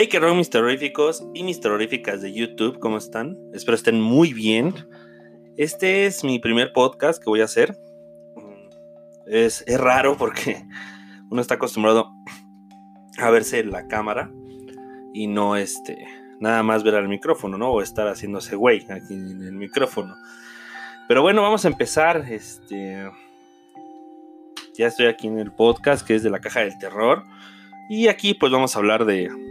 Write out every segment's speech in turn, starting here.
Hey, que mis terroríficos y mis terroríficas de YouTube, ¿cómo están? Espero estén muy bien. Este es mi primer podcast que voy a hacer. Es, es raro porque uno está acostumbrado a verse en la cámara y no este, nada más ver al micrófono, ¿no? O estar haciéndose güey aquí en el micrófono. Pero bueno, vamos a empezar. Este. Ya estoy aquí en el podcast que es de la caja del terror. Y aquí pues vamos a hablar de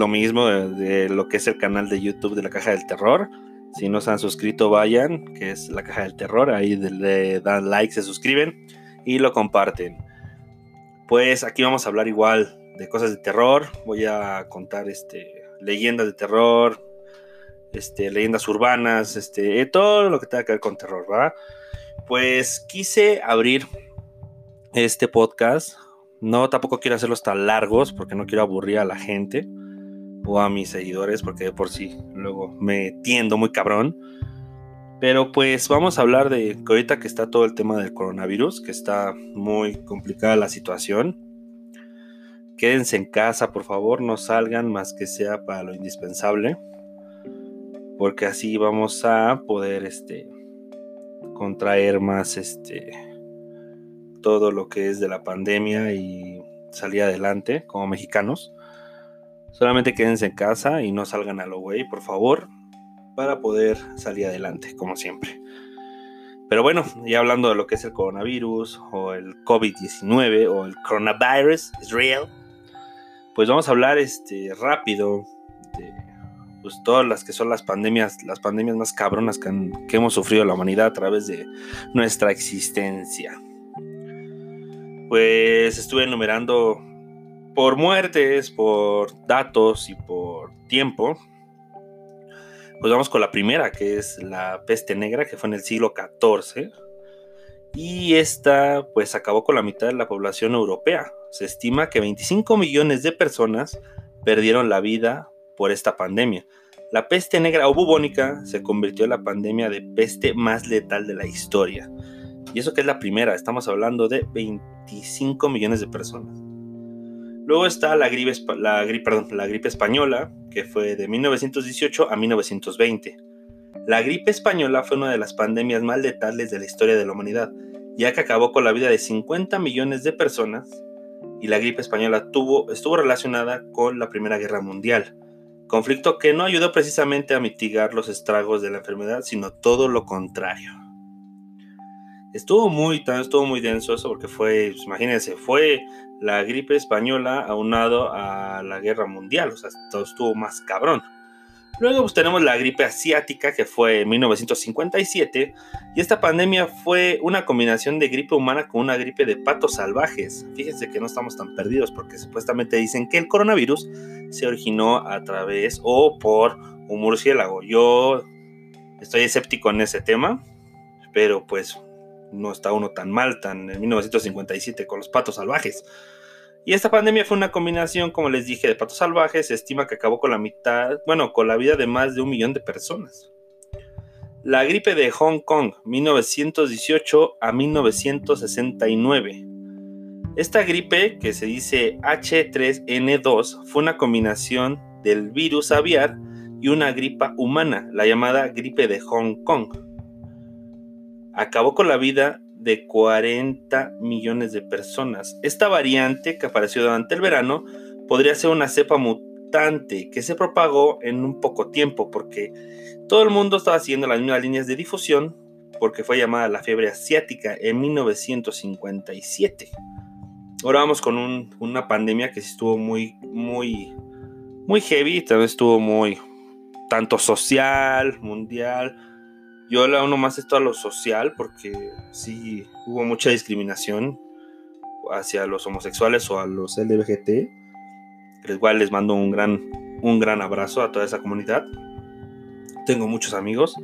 lo mismo, de, lo que es el canal de YouTube de la caja del terror. Si no se han suscrito, vayan, que es la caja del terror. Ahí le dan like, se suscriben y lo comparten. Pues aquí vamos a hablar igual de cosas de terror. Voy a contar este, leyendas de terror, este, leyendas urbanas, este, todo lo que tenga que ver con terror, ¿verdad? Pues quise abrir este podcast. No, tampoco quiero hacerlos tan largos porque no quiero aburrir a la gente o a mis seguidores porque de por sí luego me tiendo muy cabrón. Pero pues vamos a hablar de que ahorita que está todo el tema del coronavirus, que está muy complicada la situación Quédense en casa, por favor, no salgan más que sea para lo indispensable. Porque así vamos a poder este, contraer más este, todo lo que es de la pandemia y salir adelante como mexicanos. Solamente quédense en casa y no salgan a lo güey, por favor, para poder salir adelante, como siempre. Pero bueno, ya hablando de lo que es el coronavirus o el COVID-19 o el coronavirus, es real pues vamos a hablar este, rápido de pues, todas las que son las pandemias, las pandemias más cabronas que, que hemos sufrido la humanidad a través de nuestra existencia. Pues estuve enumerando por muertes, por datos y por tiempo. Pues vamos con la primera, que es la peste negra, que fue en el siglo XIV. Y esta pues acabó con la mitad de la población europea. Se estima que 25 millones de personas perdieron la vida por esta pandemia. La peste negra o bubónica se convirtió en la pandemia de peste más letal de la historia. Y eso que es la primera, estamos hablando de 25 millones de personas. Luego está la gripe, la, la gripe española, que fue de 1918 a 1920. La gripe española fue una de las pandemias más letales de la historia de la humanidad, ya que acabó con la vida de 50 millones de personas y la gripe española tuvo, estuvo relacionada con la Primera Guerra Mundial, conflicto que no ayudó precisamente a mitigar los estragos de la enfermedad, sino todo lo contrario. Estuvo muy, estuvo muy denso eso porque fue, pues, imagínense, fue la gripe española aunado a la guerra mundial, o sea, todo estuvo más cabrón. Luego pues, tenemos la gripe asiática que fue en 1957 y esta pandemia fue una combinación de gripe humana con una gripe de patos salvajes. Fíjense que no estamos tan perdidos porque supuestamente dicen que el coronavirus se originó a través o por un murciélago. Yo estoy escéptico en ese tema, pero pues no está uno tan mal, tan en 1957 con los patos salvajes. Y esta pandemia fue una combinación, como les dije, de patos salvajes. Se estima que acabó con la mitad, bueno, con la vida de más de un millón de personas. La gripe de Hong Kong, 1918 a 1969. Esta gripe, que se dice H3N2, fue una combinación del virus aviar y una gripa humana, la llamada gripe de Hong Kong. Acabó con la vida de 40 millones de personas. Esta variante que apareció durante el verano podría ser una cepa mutante que se propagó en un poco tiempo porque todo el mundo estaba siguiendo las mismas líneas de difusión porque fue llamada la fiebre asiática en 1957. Ahora vamos con una pandemia que estuvo muy, muy, muy heavy, también estuvo muy, tanto social, mundial, yo le uno más esto a lo social porque sí hubo mucha discriminación hacia los homosexuales o a los LGBT. Igual les mando un gran, un gran abrazo a toda esa comunidad. Tengo muchos amigos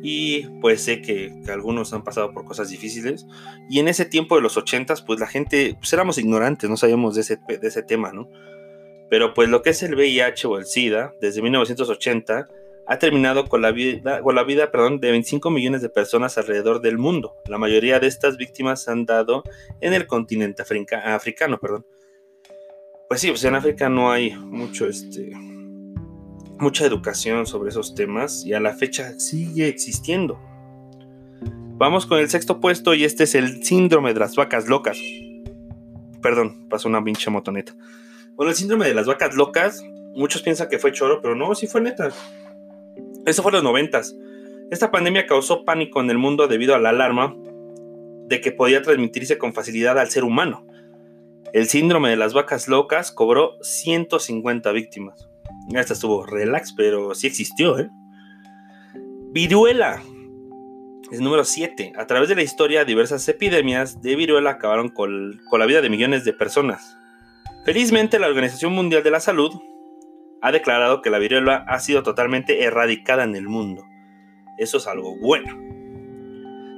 y pues sé que, algunos han pasado por cosas difíciles. Y en ese tiempo de los ochentas, pues la gente, pues éramos ignorantes, no sabíamos de ese, de ese tema, ¿no? Pero pues lo que es el VIH o el SIDA, desde 1980, ha terminado con la vida, con la vida perdón, de 25 millones de personas alrededor del mundo. La mayoría de estas víctimas han dado en el continente africano. Perdón. Pues sí, pues en África no hay mucho, este, mucha educación sobre esos temas y a la fecha sigue existiendo. Vamos con el sexto puesto y este es el síndrome de las vacas locas. Perdón, pasó una pinche motoneta. Bueno, el síndrome de las vacas locas, muchos piensan que fue choro, pero no, sí fue neta. Eso fue en los noventas. Esta pandemia causó pánico en el mundo debido a la alarma de que podía transmitirse con facilidad al ser humano. El síndrome de las vacas locas cobró 150 víctimas. Esta estuvo relax, pero sí existió, ¿eh? Viruela. Es número 7. A través de la historia, diversas epidemias de viruela acabaron con, con la vida de millones de personas. Felizmente, la Organización Mundial de la Salud ha declarado que la viruela ha sido totalmente erradicada en el mundo. Eso es algo bueno.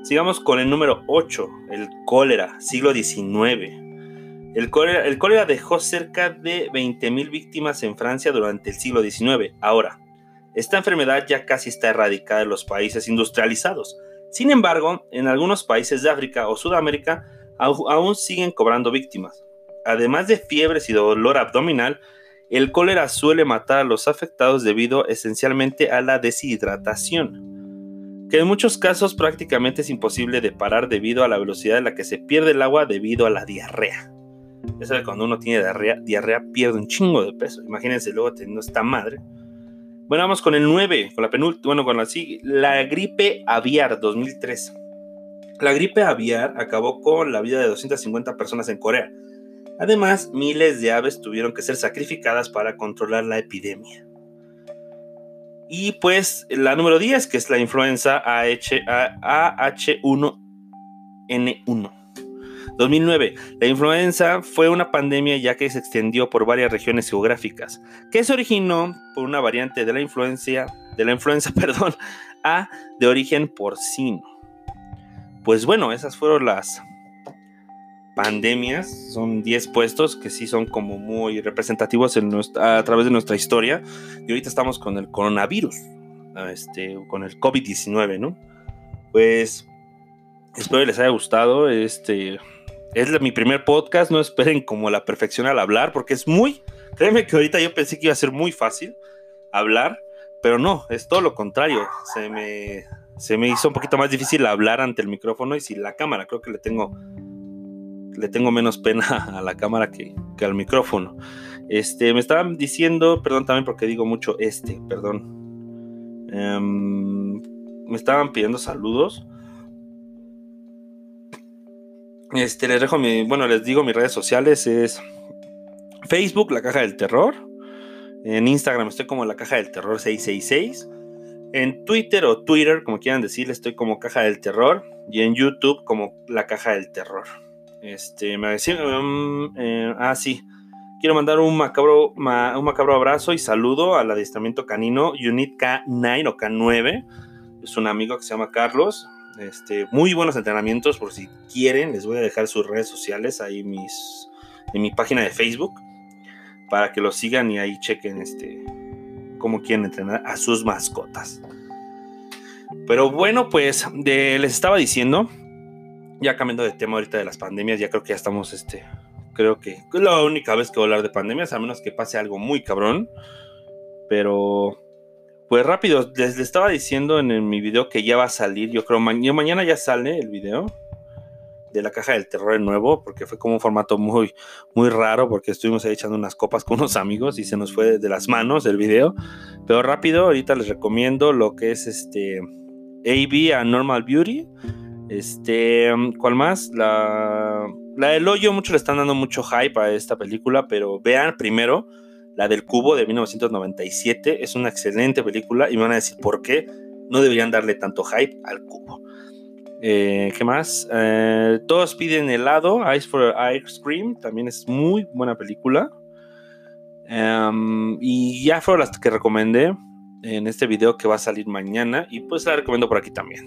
Sigamos con el número 8, el cólera, siglo XIX. El cólera, dejó cerca de 20.000 víctimas en Francia durante el siglo XIX. Ahora, esta enfermedad ya casi está erradicada en los países industrializados. Sin embargo, en algunos países de África o Sudamérica aún siguen cobrando víctimas. Además de fiebres y dolor abdominal, el cólera suele matar a los afectados debido esencialmente a la deshidratación, que en muchos casos prácticamente es imposible de parar debido a la velocidad en la que se pierde el agua debido a la diarrea. Ya sabe, cuando uno tiene diarrea, pierde un chingo de peso. Imagínense luego teniendo esta madre. Bueno, vamos con el 9, con la penúltima, bueno, con la la gripe aviar 2003. La gripe aviar acabó con la vida de 250 personas en Corea. Además, miles de aves tuvieron que ser sacrificadas para controlar la epidemia. Y pues la número 10, que es la influenza AH1N1. 2009. La influenza fue una pandemia ya que se extendió por varias regiones geográficas, que se originó por una variante de la influencia, de la influenza, perdón, A de origen porcino. Pues bueno, esas fueron las pandemias, son 10 puestos que sí son como muy representativos en a través de nuestra historia. Y ahorita estamos con el coronavirus, este, con el COVID-19, ¿no? Pues espero que les haya gustado. Este, es mi primer podcast, no esperen como la perfección al hablar, porque es muy, créeme que ahorita yo pensé que iba a ser muy fácil hablar, pero no, es todo lo contrario. Se me, se me hizo un poquito más difícil hablar ante el micrófono y sin la cámara. Creo que le tengo, le tengo menos pena a la cámara que, al micrófono. Este, me estaban diciendo, perdón también porque digo mucho este, perdón. Em, me estaban pidiendo saludos. Este, les dejo mi, bueno, les digo mis redes sociales es Facebook, La Caja del Terror. En Instagram estoy como La Caja del Terror 666. En Twitter o Twitter, como quieran decirle, estoy como Caja del Terror. Y en YouTube como La Caja del Terror. Este, me decía, um, eh, ah, sí. Quiero mandar un macabro, un macabro abrazo y saludo al adiestramiento canino Unit K9 o K9. Es un amigo que se llama Carlos. Este, muy buenos entrenamientos por si quieren. Les voy a dejar sus redes sociales ahí mis, en mi página de Facebook para que los sigan y ahí chequen este, cómo quieren entrenar a sus mascotas. Pero bueno, pues les estaba diciendo, ya cambiando de tema ahorita de las pandemias, ya creo que ya estamos, este, creo que es la única vez que voy a hablar de pandemias, a menos que pase algo muy cabrón. Pero pues rápido, les, estaba diciendo en, mi video que ya va a salir, yo creo, mañana ya sale el video de la caja del terror de nuevo, porque fue como un formato muy, muy raro, porque estuvimos ahí echando unas copas con unos amigos y se nos fue de las manos el video. Pero rápido, ahorita les recomiendo lo que es este AB a Normal Beauty. Este, ¿cuál más? La, la del hoyo, muchos le están dando mucho hype a esta película, pero vean primero la del Cubo de 1997 es una excelente película y me van a decir por qué no deberían darle tanto hype al Cubo. Eh, ¿Qué más? Eh, todos piden helado, Ice for Ice Cream, también es muy buena película. Em, y ya fueron las que recomendé en este video que va a salir mañana y pues la recomiendo por aquí también.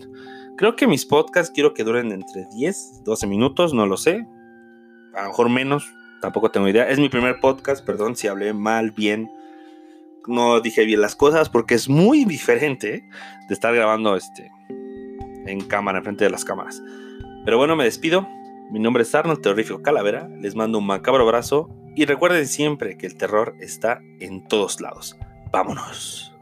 Creo que mis podcasts quiero que duren entre 10, 12 minutos, no lo sé. A lo mejor menos, tampoco tengo idea. Es mi primer podcast, perdón si hablé mal, bien. No dije bien las cosas porque es muy diferente de estar grabando este en cámara, enfrente de las cámaras. Pero bueno, me despido. Mi nombre es Arnold Terrorífico Calavera. Les mando un macabro abrazo y recuerden siempre que el terror está en todos lados. vámonos.